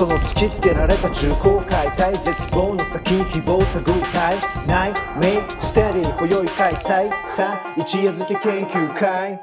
その突きつけられた重厚解体絶望の先希望探るたいないメイステディ今宵開催。さあ一夜漬け研究会。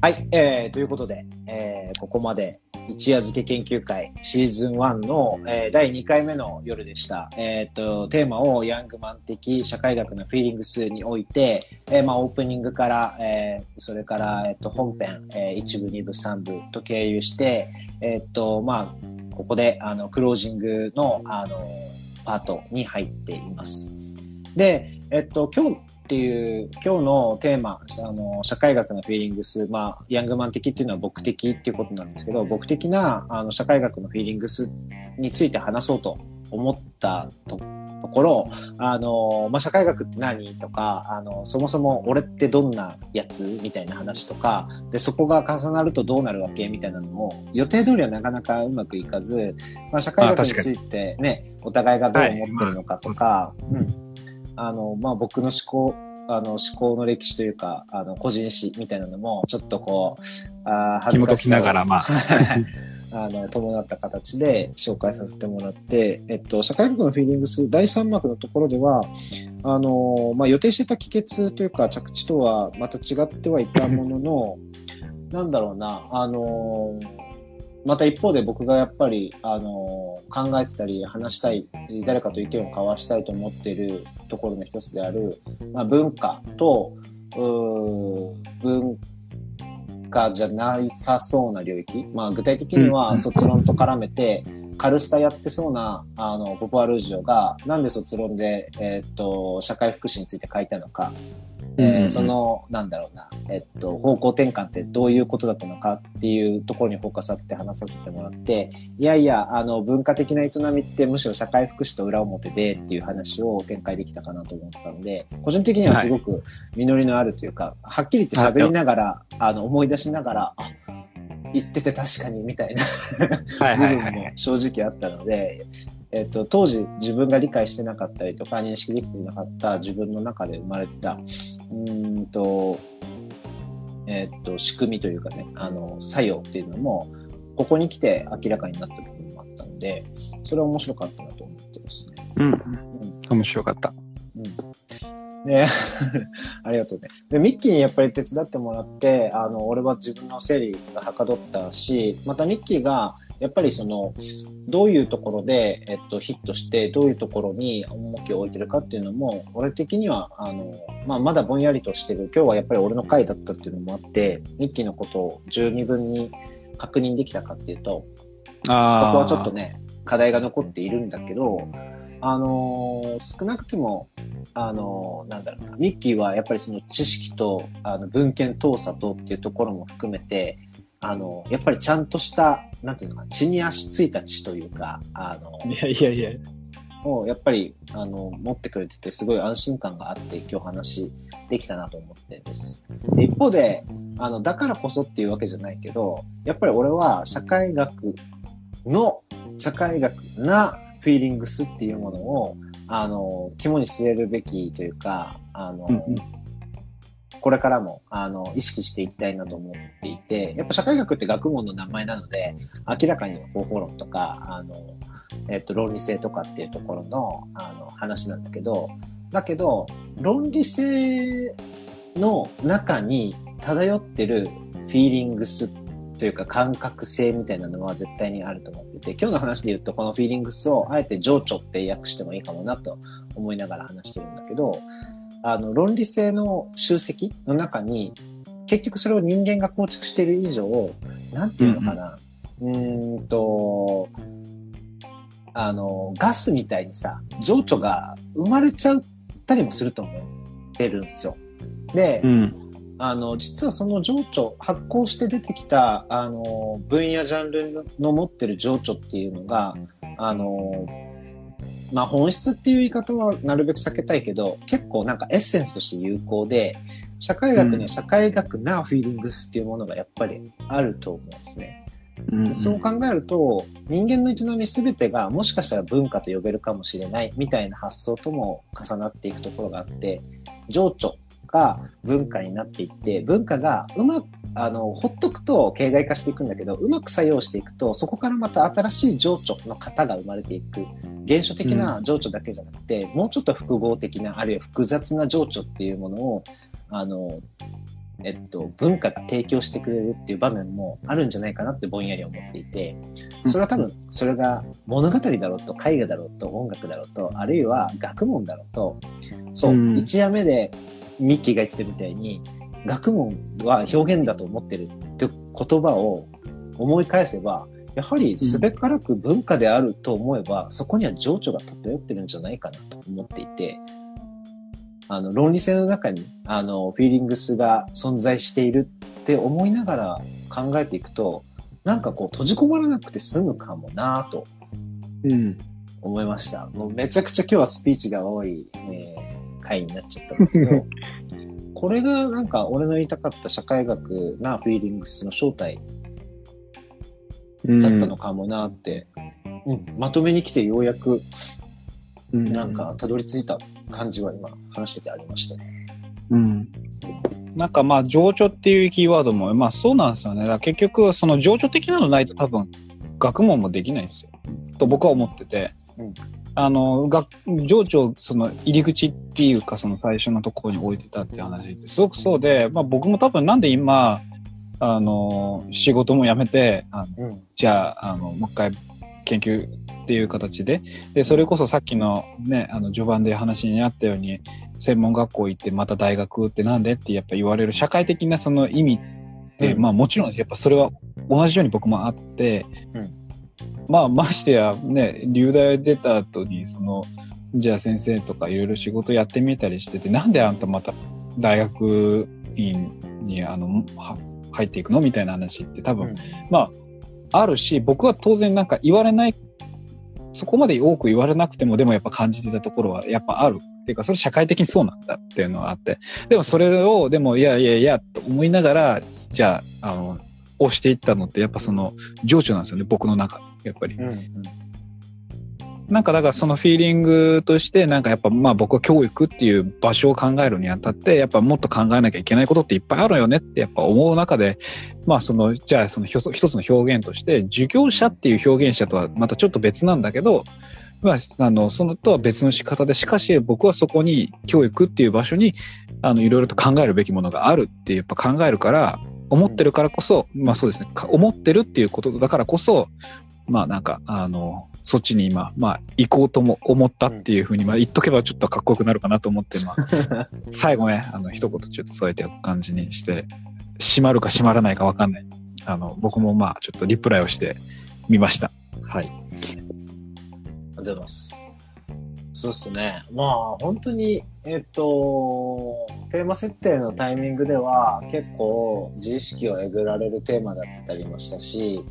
はい、えー、ということで、えー、ここまで。一夜漬け研究会シーズン1の、えー、第2回目の夜でした。えっ、と、テーマをヤングマン的社会学のフィーリングスにおいて、えー、まあ、オープニングから、え、それから、えっ、と、本編、えー、1部、2部、3部と経由して、えっ、と、まあ、ここで、あの、クロージングの、あの、パートに入っています。で、えっと、今日っていう、今日のテーマ、あの、社会学のフィーリングス、まあ、ヤングマン的っていうのは僕的っていうことなんですけど、僕的な、あの、社会学のフィーリングスについて話そうと思ったとところ、あの、まあ、社会学って何とか、あの、そもそも俺ってどんなやつみたいな話とか、で、そこが重なるとどうなるわけみたいなのも、予定通りはなかなかうまくいかず、まあ、社会学についてね、お互いがどう思ってるのかとか、うん。あの、まあ、僕の思考、あの、思考の歴史というか、あの、個人史みたいなのも、ちょっとこう、あー恥ずかしながら、まあ、あの、伴った形で紹介させてもらって、えっと、社会学のフィーリングス第3幕のところでは、あの、まあ、予定してた帰結というか着地とはまた違ってはいたものの、なんだろうな、あの、また一方で僕がやっぱり、あの、考えてたり話したい、誰かと意見を交わしたいと思っているところの一つである、まあ、文化と、うー文化じゃなさそうな領域。まあ、具体的にうんうんは卒論と絡めて、カルスタやってそうな、あの、ポポアルージョが、なんで卒論で、えーっと、社会福祉について書いたのか、えーうんうん。うんその、なんだろうな、えっと、方向転換ってどういうことだったのかっていうところにフォーカス当てて話させてもらって、いやいや、あの、文化的な営みってむしろ社会福祉と裏表でっていう話を展開できたかなと思ったので、個人的にはすごく実りのあるというか、はっきり言って喋りながら、あの、思い出しながら、あ、言ってて確かにみたいなはい 部分も。正直あったので、えっと、当時自分が理解してなかったりとか認識できてなかった自分の中で生まれてた、うーんと、えっと、仕組みというかね、あの、作用っていうのも、ここに来て明らかになった部分もあったので、それは面白かったなと思ってますね。うん。面白かった。うん。で、ありがとうね。で、ミッキーにやっぱり手伝ってもらって、あの、俺は自分の整理がはかどったし、またミッキーが、やっぱりその、どういうところで、えっと、ヒットして、どういうところに重きを置いてるかっていうのも、俺的には、あの、まあ、まだぼんやりとしてる。今日はやっぱり俺の回だったっていうのもあって、ミッキーのことを十二分に確認できたかっていうと、ああ。そこはちょっとね、課題が残っているんだけど、あのー少なくとも、あのーなんだろうな、ミッキーはやっぱりその知識と、あの、文献盗査とっていうところも含めて、あの、やっぱりちゃんとした、なんていうのかな、血に足ついた血というか、あの、いやいやいや。をやっぱり、あの、持ってくれてて、すごい安心感があって、今日話できたなと思ってです。で一方で、あの、だからこそっていうわけじゃないけど、やっぱり俺は社会学の、社会学なフィーリングスっていうものを、あの、肝に据えるべきというか、あの、うんうん。これからも、あの、意識していきたいなと思っていて、やっぱ社会学って学問の名前なので、明らかに方法論とか、あの、えっと、論理性とかっていうところの、あの、話なんだけど、だけど、論理性の中に漂ってるフィーリングスというか感覚性みたいなのは絶対にあると思ってて、今日の話で言うと、このフィーリングスをあえて情緒って訳してもいいかもなと思いながら話してるんだけど、あの、論理性の集積の中に、結局それを人間が構築している以上、なんていうのかな、うーんと、あの、ガスみたいにさ、情緒が生まれちゃったりもすると思ってるんですよ。で、うん。あの、実はその情緒、発酵して出てきた、あの、分野ジャンルの持ってる情緒っていうのが、あの、まあ、本質っていう言い方はなるべく避けたいけど、結構なんかエッセンスとして有効で、社会学には社会学なフィーリングスっていうものがやっぱりあると思うんですね。うんそう考えると、人間の営みすべてがもしかしたら文化と呼べるかもしれないみたいな発想とも重なっていくところがあって、情緒が文化になっていって、文化がうまく、あの、ほっとくと形骸化していくんだけど、うまく作用していくと、そこからまた新しい情緒の型が生まれていく。現象的な情緒だけじゃなくて、もうちょっと複合的な、あるいは複雑な情緒っていうものを、あの、えっと、文化が提供してくれるっていう場面もあるんじゃないかなってぼんやり思っていて、それは多分、それが物語だろうと、絵画だろうと、音楽だろうと、あるいは学問だろうと、そう、うん一夜目でミッキーが言ってたみたいに、学問は表現だと思ってるって言葉を思い返せば、やはりすべからく文化であると思えば、そこには情緒が漂ってるんじゃないかなと思っていて、あの、論理性の中に、あの、フィーリングスが存在しているって思いながら考えていくと、なんかこう閉じこもらなくて済むかもなぁとうん。思いました。もうめちゃくちゃ今日はスピーチが多い、えー回になっちゃったんだけど、これがなんか俺の言いたかった社会学なフィーリングスの正体うんだったのかもなって、うんまとめに来てようやくうんなんかたどり着いた感じは今話しててありましたね。うん。なんかまあ、情緒っていうキーワードも、まあそうなんですよね。だから結局、その情緒的なのないと多分、学問もできないんですよ。と僕は思ってて。うんあの、学、情緒、その入り口っていうか、その最初のところに置いてたっていう話ってすごくそうで、まあ僕も多分なんで今、あの、仕事も辞めて、あのうん。じゃあ、あの、もう一回研究っていう形で、で、それこそさっきのね、あの、序盤で話にあったように、専門学校行ってまた大学ってなんでってやっぱ言われる社会的なその意味って、うん。まあもちろんやっぱそれは同じように僕もあって、うんまあましてやね、流大出た後にその、じゃあ先生とかいろいろ仕事やってみたりしてて、なんであんたまた大学院にあの、は入っていくのみたいな話って多分、うんまあ、あるし、僕は当然なんか言われない、そこまで多く言われなくても、でもやっぱ感じてたところはやっぱある。っていうか、それ社会的にそうなんだっていうのがあって。でもそれを、でもいやいやいや、と思いながら、じゃあ、あの、押していったのってやっぱその情緒なんですよね、僕の中。やっぱり。うん。なんかだからそのフィーリングとしてなんかやっぱまあ僕は教育っていう場所を考えるにあたってやっぱもっと考えなきゃいけないことっていっぱいあるよねってやっぱ思う中でまあそのじゃあその一つ一つの表現として授業者っていう表現者とはまたちょっと別なんだけどまああのそのとは別の仕方でしかし僕はそこに教育っていう場所にあのいろいろと考えるべきものがあるってやっぱ考えるから思ってるからこそ、まあそうですねか思ってるっていうことだからこそまあなんか、あの、そっちに今、まあ行こうとも思ったっていうふうに、まあ言っとけばちょっとかっこよくなるかなと思って、まあ、最後ね、あの、一言ちょっと添えておく感じにして、閉まるか閉まらないかわかんない。あの、僕もまあちょっとリプライをしてみました。はい。ありがとうございます。そうっすね。まあ、本当に、えっ、と、テーマ設定のタイミングでは結構自意識をえぐられるテーマだったりもしたし、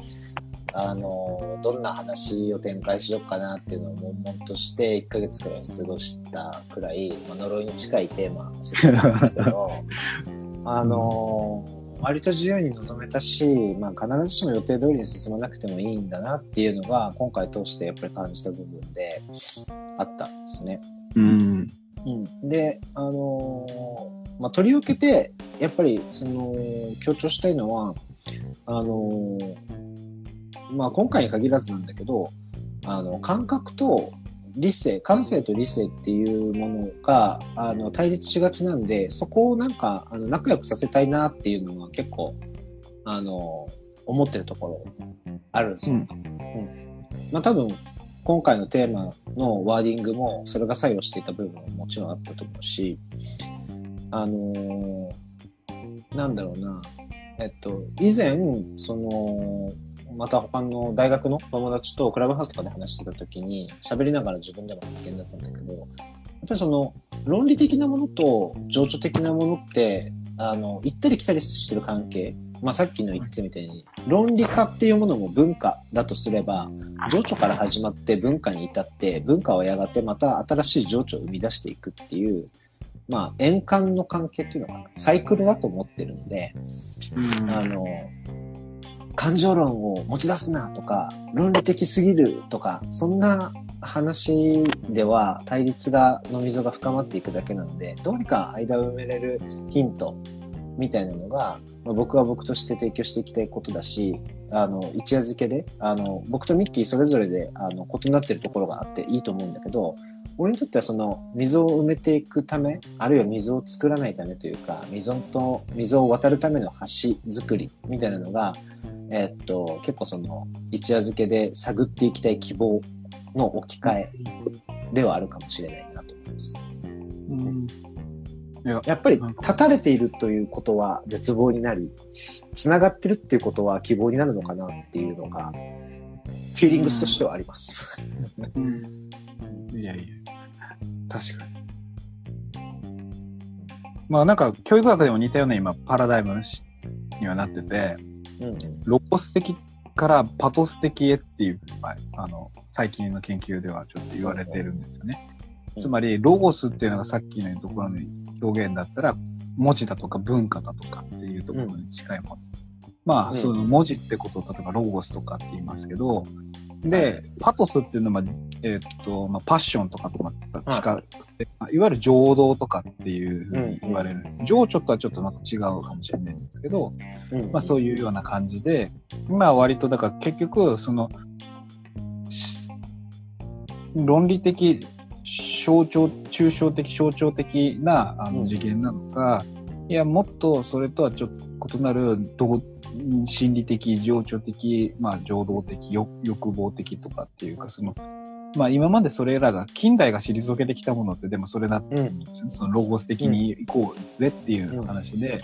あの、どんな話を展開しようかなっていうのを悶々として1ヶ月くらい過ごしたくらい、まあ、呪いに近いテーマ設定なんだけど、あの、割と自由に臨めたし、まあ、必ずしも予定通りに進まなくてもいいんだなっていうのが今回通してやっぱり感じた部分であったんですね。うん。うん、で、あのーまあ、取り受けてやっぱりその強調したいのはあのーまあ、今回に限らずなんだけどあの感覚と理性感性と理性っていうものがあの対立しがちなんでそこをなんかあの仲良くさせたいなっていうのは結構あの思ってるところあるんですよ。うんまあ多分今回のテーマのワーディングもそれが作用していた部分ももちろんあったと思うし、あのーなんだろうな、えっと、以前、その、また他の大学の友達とクラブハウスとかで話してた時に喋りながら自分でも発見だったんだけど、やっぱりその論理的なものと情緒的なものって、あの、行ったり来たりしてる関係。まあさっきの言ってたみたいに、論理化っていうものも文化だとすれば、情緒から始まって文化に至って、文化はやがてまた新しい情緒を生み出していくっていう、まあ円環の関係っていうのかな、サイクルだと思ってるので、あの、感情論を持ち出すなとか、論理的すぎるとか、そんな話では対立がの溝が深まっていくだけなのでどうにか間を埋めれるヒントみたいなのが、まあ、僕は僕として提供していきたいことだしあの一夜漬けであの僕とミッキーそれぞれであの異なってるところがあっていいと思うんだけど俺にとってはその溝を埋めていくためあるいは溝を作らないためというか溝と溝を渡るための橋作りみたいなのが、えーっと結構その一夜漬けで探っていきたい希望の置き換えではあるかもしれないなと思います。うんややっぱり立たれているということは絶望になり、繋がってるっていうことは希望になるのかなっていうのが、フィーリングスとしてはあります。いやいや、確かに。まあなんか教育学でも似たような今パラダイムにはなってて、うんロゴス的からパトス的へっていう、まあ、あの、最近の研究ではちょっと言われてるんですよね。うんつまり、ロゴスっていうのがさっきのところの表現だったら、文字だとか文化だとかっていうところに近いもの。まあ、うんその文字ってことを例えばロゴスとかって言いますけど、で、パトスっていうのは、えーっと、まあ、パッションとかとまた近くて、まあいわゆる情動とかっていうふうに言われる。情緒とはちょっとまた違うかもしれないんですけど、うん。まあそういうような感じで、まあ割とだから結局、その、し論理的、象徴、抽象的、象徴的なあうん。の次元なのか、いや、もっとそれとはちょっと異なる、ど心理的、情緒的、まあ情動的、欲欲望的とかっていうか、その、まあ今までそれらが、近代が退けてきたものってでもそれだったんですよね。そのロゴス的に行こうぜっていう話で、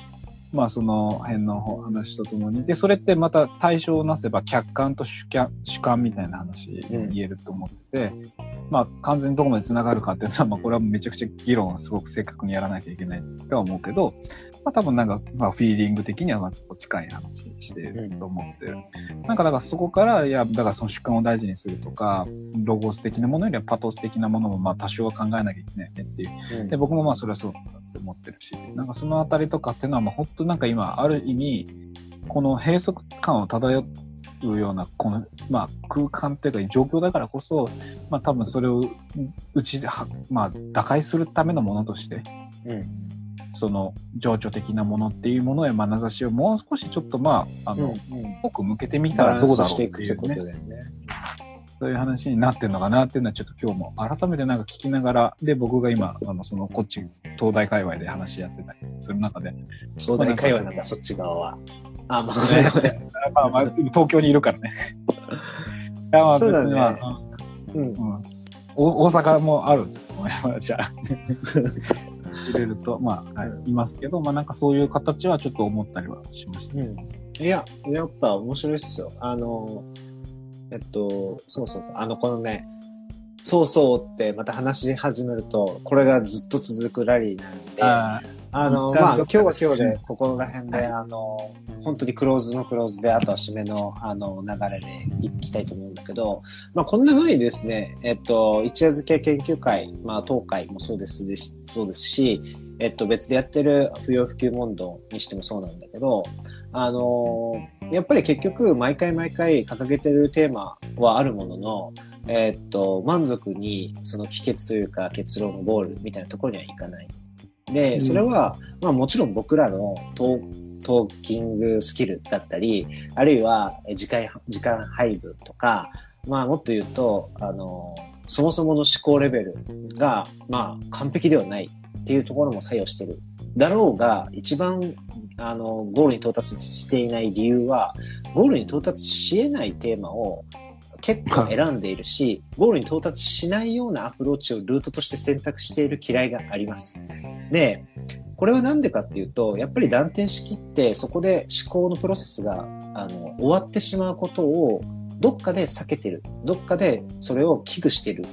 まあその辺の話とともに、で、それってまた対象をなせば客観と主観主観みたいな話に言えると思ってて、まあ完全にどこまで繋がるかっていうのは、まあこれはめちゃくちゃ議論をすごく正確にやらなきゃいけないとは思うけど、まあ多分なんか、まあフィーリング的にはまあ近い話してると思ってる。なんかだからそこから、いや、だからその主観を大事にするとか、ロゴス的なものよりはパトス的なものもまあ多少は考えなきゃいけないねっていう。うん。で、僕もまあそれはそうだって思ってるし、なんかそのあたりとかっていうのは、まあ本当なんか今、ある意味、この閉塞感を漂うような、この、まあ空間っていうか状況だからこそ、まあ多分それをうちまあ打開するためのものとして、うんその情緒的なものっていうものへ眼差しをもう少しちょっとまあ、あの、濃く向けてみたらどうだろうしていっていうねね。そういう話になってるのかなっていうのはちょっと今日も改めてなんか聞きながら、で、僕が今、あの、そのこっち、東大界隈で話し合ってたりする中で、壮大会話なんだ、そっち側は。あ、まあ、まあまあ、東京にいるからね。いやまあそうだねまあうん。うんお大阪もあるんですけども、まあじゃあ、入れると、まあ、はい、いますけど、まあなんかそういう形はちょっと思ったりはしました。うん。いや、やっぱ面白いっすよ。あの、えっと、そうそうそう、あの、このね、そうそうってまた話し始めると、これがずっと続くラリーなんで、ああの、まあ、今日は今日でで、ここら辺で、あの、本当にクローズのクローズで、あとは締めの、あの、流れでいきたいと思うんだけど、まあ、こんな風にですね、えっと、一夜漬け研究会、まあ、東海もそうですし、そうですし、えっと、別でやってる不要不急問答にしてもそうなんだけど、あのやっぱり結局、毎回毎回掲げてるテーマはあるものの、えっと、満足にその帰結というか結論のゴールみたいなところにはいかない。で、それは、まあもちろん僕らのトートーキングスキルだったり、あるいはえ時間、時間配分とか、まあもっと言うと、あの、そもそもの思考レベルが、まあ完璧ではないっていうところも作用してる。だろうが、一番、あの、ゴールに到達していない理由は、ゴールに到達し得ないテーマを結構選んでいるし、ゴールに到達しないようなアプローチをルートとして選択している嫌いがあります。で、これはなんでかっていうと、やっぱり断定しきって、そこで思考のプロセスが、あの、終わってしまうことを、どっかで避けてる。どっかでそれを危惧してる。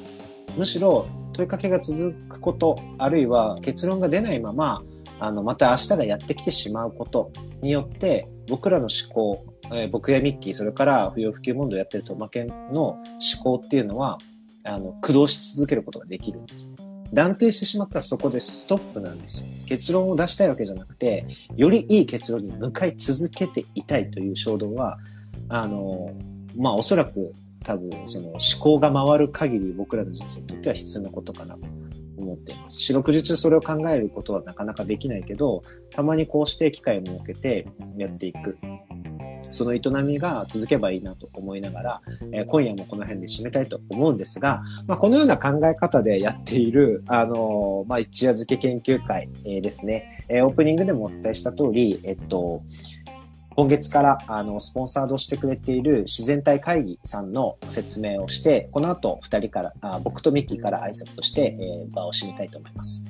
むしろ、問いかけが続くこと、あるいは結論が出ないまま、あの、また明日がやってきてしまうことによって、僕らの思考、えー僕やミッキー、それから不要不急問答やってると負けの思考っていうのは、あの、駆動し続けることができるんです。ね断定してしまったらそこでストップなんですよ。結論を出したいわけじゃなくて、よりいい結論に向かい続けていたいという衝動は、あの、まあおそらく、多分、その思考が回る限り僕らの人生にとっては必要なことかなと思っています。四六時中それを考えることはなかなかできないけど、たまにこうして機会を設けてやっていく。その営みが続けばいいなと思いながら、えー、今夜もこの辺で締めたいと思うんですが、まあ、このような考え方でやっている、あのー、まあ、一夜漬け研究会、えー、ですね、えオープニングでもお伝えした通り、えっと、今月からあのスポンサードしてくれている自然体会議さんの説明をして、この後2人からあ、僕とミッキーから挨拶をして、え、場を締めたいと思います。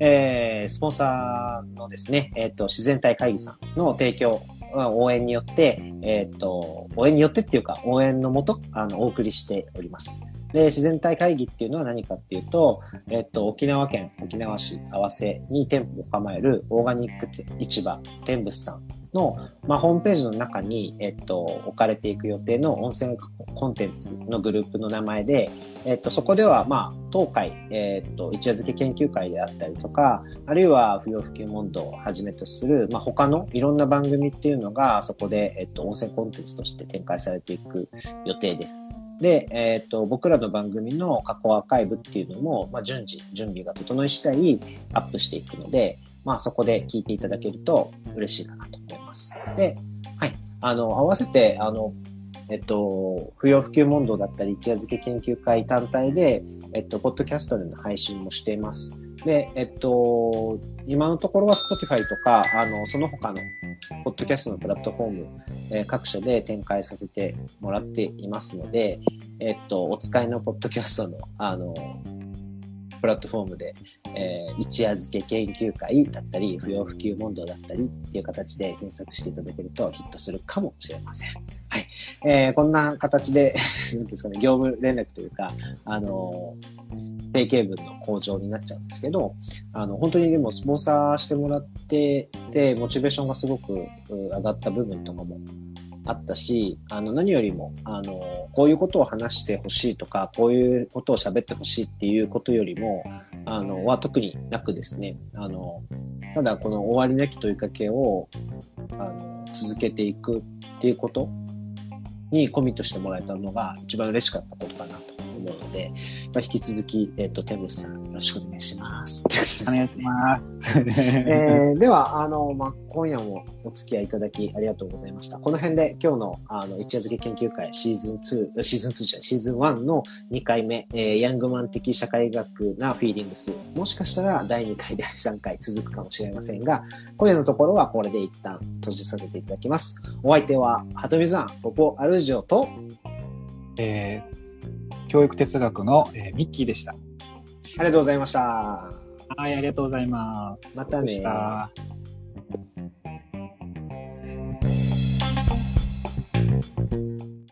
え、スポンサーのですね、えっ、と、自然体会議さんの提供応援によって、えっ、ー、と、応援によってっていうか、応援のもと、あの、お送りしております。で、自然体会議っていうのは何かっていうと、えっと、沖縄県沖縄市合わせに店舗を構えるオーガニック市場天仏さんの、まあ、ホームページの中に、えっと、置かれていく予定の温泉コンテンツのグループの名前で、えっと、そこでは、まあ、当会、えっと、一夜漬け研究会であったりとか、あるいは不要不急問答をはじめとする、まあ、他のいろんな番組っていうのが、そこで、えっと、温泉コンテンツとして展開されていく予定です。で、えっ、と、僕らの番組の過去アーカイブっていうのも、まあ、順次、準備が整い次第アップしていくので、まあ、そこで聞いていただけると嬉しいかなと思います。で、はい。あの、合わせて、あの、えっと、不要不急問答だったり、一夜漬け研究会単体で、えっと、ポッドキャストでの配信もしています。で、えっと、今のところは Spotify とか、あの、その他の、ポッドキャストのプラットフォーム、えー、各所で展開させてもらっていますので、えっと、お使いのポッドキャストの、あの、プラットフォームで、えー、一夜漬け研究会だったり、不要不急問答だったりっていう形で検索していただけるとヒットするかもしれません。はい。えー、こんな形で、なんですかね、業務連絡というか、あの定型文の向上になっちゃうんですけど、あの、本当にでもスポンサーしてもらってて、モチベーションがすごく上がった部分とかもあったし、あの、何よりも、あの、こういうことを話してほしいとか、こういうことを喋ってほしいっていうことよりも、あの、は特になくですね、あの、ただこの終わりなき問いかけを、あの、続けていくっていうことにコミットしてもらえたのが一番嬉しかったことかなと。思うので、まあ、引き続き、えっ、ー、と、テムスさんよろしくお願いします。お願いします。えー、では、あの、まあ、今夜もお付き合いいただきありがとうございました。この辺で今日の、あの、一夜漬け研究会シーズン2、シーズン2じゃない、シーズン1の2回目、えー、ヤングマン的社会学なフィーリングス。もしかしたら第2回、第3回続くかもしれませんが、今夜のところはこれで一旦閉じさせていただきます。お相手は、ハトビザン、ポポアルジオと、えー、教育哲学の、えー、ミッキーでした。ありがとうございました。はい、ありがとうございます。またね。